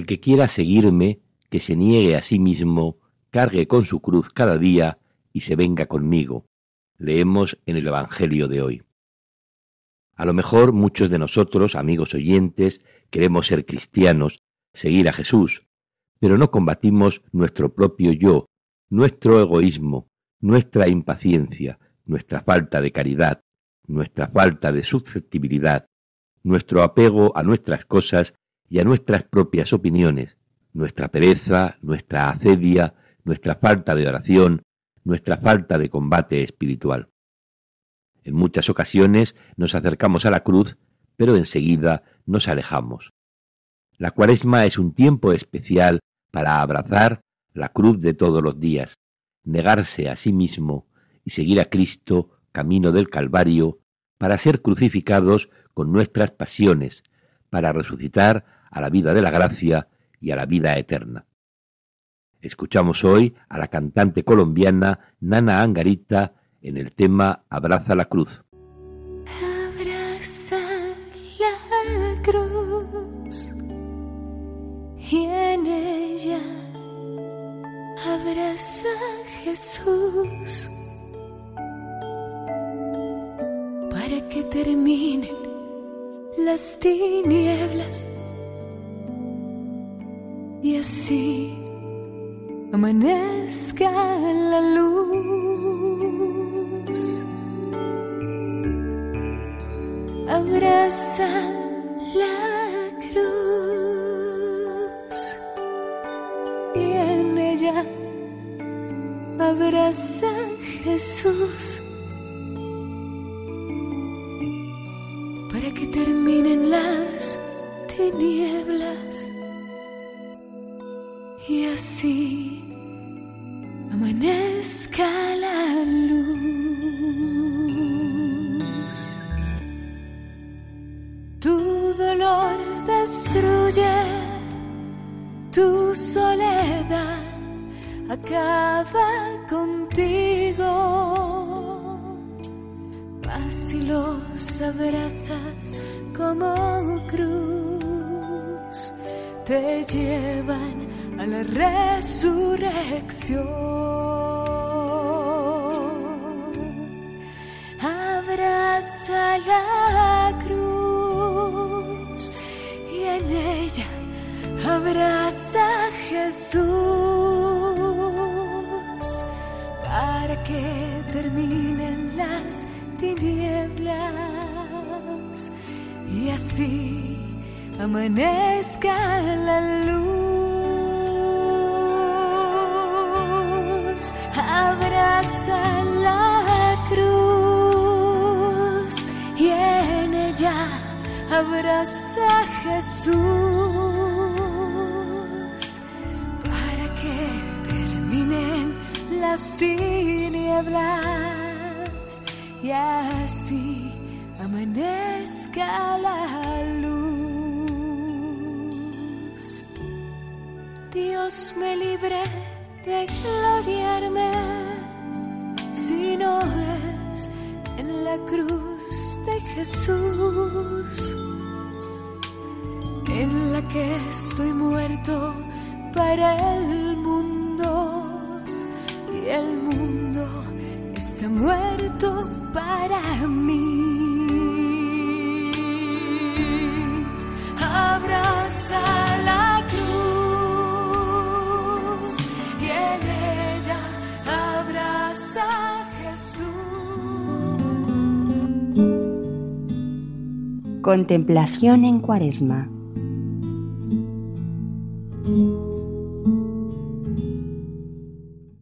El que quiera seguirme, que se niegue a sí mismo, cargue con su cruz cada día y se venga conmigo. Leemos en el Evangelio de hoy. A lo mejor muchos de nosotros, amigos oyentes, queremos ser cristianos, seguir a Jesús, pero no combatimos nuestro propio yo, nuestro egoísmo, nuestra impaciencia, nuestra falta de caridad, nuestra falta de susceptibilidad, nuestro apego a nuestras cosas y a nuestras propias opiniones, nuestra pereza, nuestra acedia, nuestra falta de oración, nuestra falta de combate espiritual. En muchas ocasiones nos acercamos a la cruz, pero enseguida nos alejamos. La cuaresma es un tiempo especial para abrazar la cruz de todos los días, negarse a sí mismo y seguir a Cristo camino del Calvario para ser crucificados con nuestras pasiones, para resucitar a la vida de la gracia y a la vida eterna. Escuchamos hoy a la cantante colombiana Nana Angarita en el tema Abraza la cruz. Abraza la cruz y en ella abraza Jesús para que terminen las tinieblas y así amanezca la luz. Abraza la cruz y en ella abraza Jesús. para que terminen las tinieblas y así amanezca la luz. Tu dolor destruye tu soledad, acaba contigo si los abrazas como cruz, te llevan a la resurrección. Abraza la cruz y en ella abraza a Jesús para que terminen las tinieblas y así amanezca la luz. Abraza a Jesús para que terminen las tinieblas y así amanezca la luz. Dios me libre de gloriarme si no es en la cruz de Jesús, en la que estoy muerto para el mundo y el mundo está muerto para mí. Abraza la cruz y en ella abraza Jesús. Contemplación en Cuaresma